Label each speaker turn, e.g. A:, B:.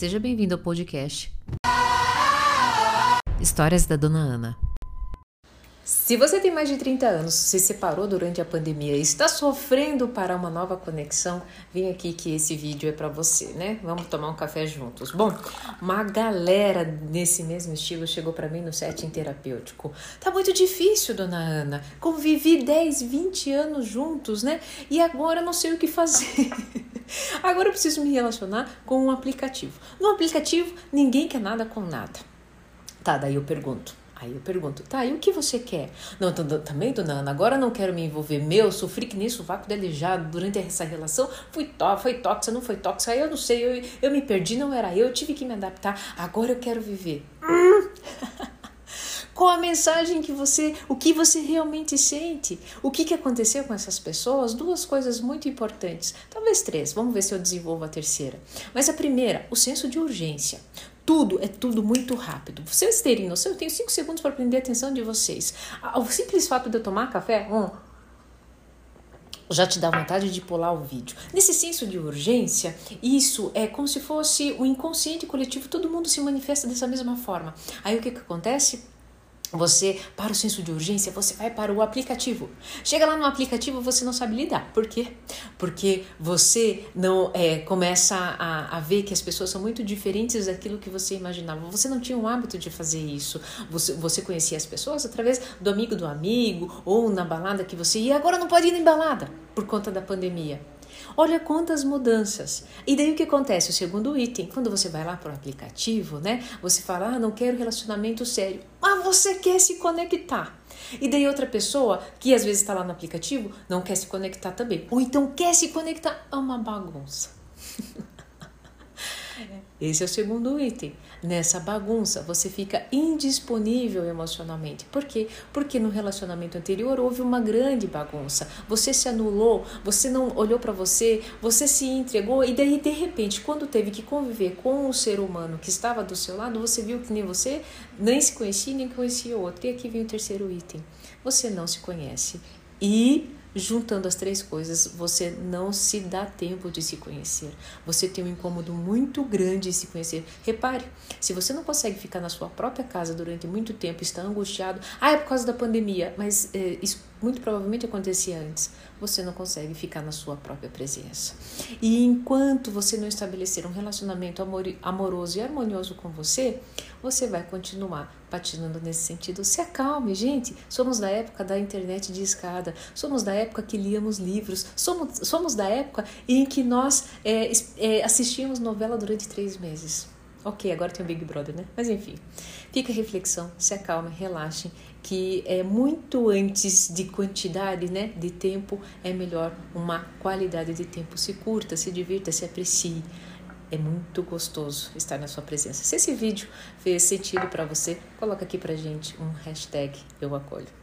A: Seja bem-vindo ao podcast Histórias da Dona Ana. Se você tem mais de 30 anos, se separou durante a pandemia e está sofrendo para uma nova conexão, vem aqui que esse vídeo é para você, né? Vamos tomar um café juntos. Bom, uma galera nesse mesmo estilo chegou para mim no setting terapêutico. Tá muito difícil, dona Ana. Convivi 10, 20 anos juntos, né? E agora não sei o que fazer. agora eu preciso me relacionar com um aplicativo. No aplicativo, ninguém quer nada com nada. Tá, daí eu pergunto. Aí eu pergunto, tá, e o que você quer? Não, também, dona Ana, agora não quero me envolver. Meu, sofri que nem sovaco delejado durante essa relação. Fui tó, foi tóxica, não foi tóxica, aí eu não sei, eu, eu me perdi, não era eu, eu tive que me adaptar. Agora eu quero viver. Hum. Qual a mensagem que você, o que você realmente sente? O que, que aconteceu com essas pessoas? Duas coisas muito importantes, talvez três, vamos ver se eu desenvolvo a terceira. Mas a primeira, o senso de urgência. Tudo é tudo muito rápido. Vocês terem noção, eu tenho cinco segundos para prender a atenção de vocês. O simples fato de eu tomar café, hum, já te dá vontade de pular o vídeo. Nesse senso de urgência, isso é como se fosse o inconsciente coletivo, todo mundo se manifesta dessa mesma forma. Aí o que, que acontece? Você, para o senso de urgência, você vai para o aplicativo. Chega lá no aplicativo, você não sabe lidar. Por quê? Porque você não é, começa a, a ver que as pessoas são muito diferentes daquilo que você imaginava. Você não tinha o hábito de fazer isso. Você, você conhecia as pessoas através do amigo do amigo ou na balada que você ia. Agora não pode ir em balada por conta da pandemia. Olha quantas mudanças. E daí o que acontece? O segundo item, quando você vai lá para o aplicativo, né? Você fala, ah, não quero relacionamento sério. Ah, você quer se conectar. E daí outra pessoa, que às vezes está lá no aplicativo, não quer se conectar também. Ou então quer se conectar a uma bagunça. Esse é o segundo item. Nessa bagunça, você fica indisponível emocionalmente. Por quê? Porque no relacionamento anterior houve uma grande bagunça. Você se anulou, você não olhou para você, você se entregou e daí de repente, quando teve que conviver com o ser humano que estava do seu lado, você viu que nem você nem se conhecia nem conhecia o outro. E aqui vem o terceiro item. Você não se conhece e Juntando as três coisas, você não se dá tempo de se conhecer. Você tem um incômodo muito grande em se conhecer. Repare, se você não consegue ficar na sua própria casa durante muito tempo, está angustiado, ah, é por causa da pandemia, mas é, isso muito provavelmente acontecia antes. Você não consegue ficar na sua própria presença. E enquanto você não estabelecer um relacionamento amoroso e harmonioso com você, você vai continuar patinando nesse sentido. Se acalme, gente. Somos da época da internet de escada, somos da época que líamos livros, somos, somos da época em que nós é, é, assistíamos novela durante três meses. Ok, agora tem o Big Brother, né? Mas enfim, fica a reflexão, se acalme, relaxem, que é muito antes de quantidade, né, de tempo, é melhor uma qualidade de tempo. Se curta, se divirta, se aprecie. É muito gostoso estar na sua presença. Se esse vídeo fez sentido para você, coloca aqui pra gente um hashtag eu acolho.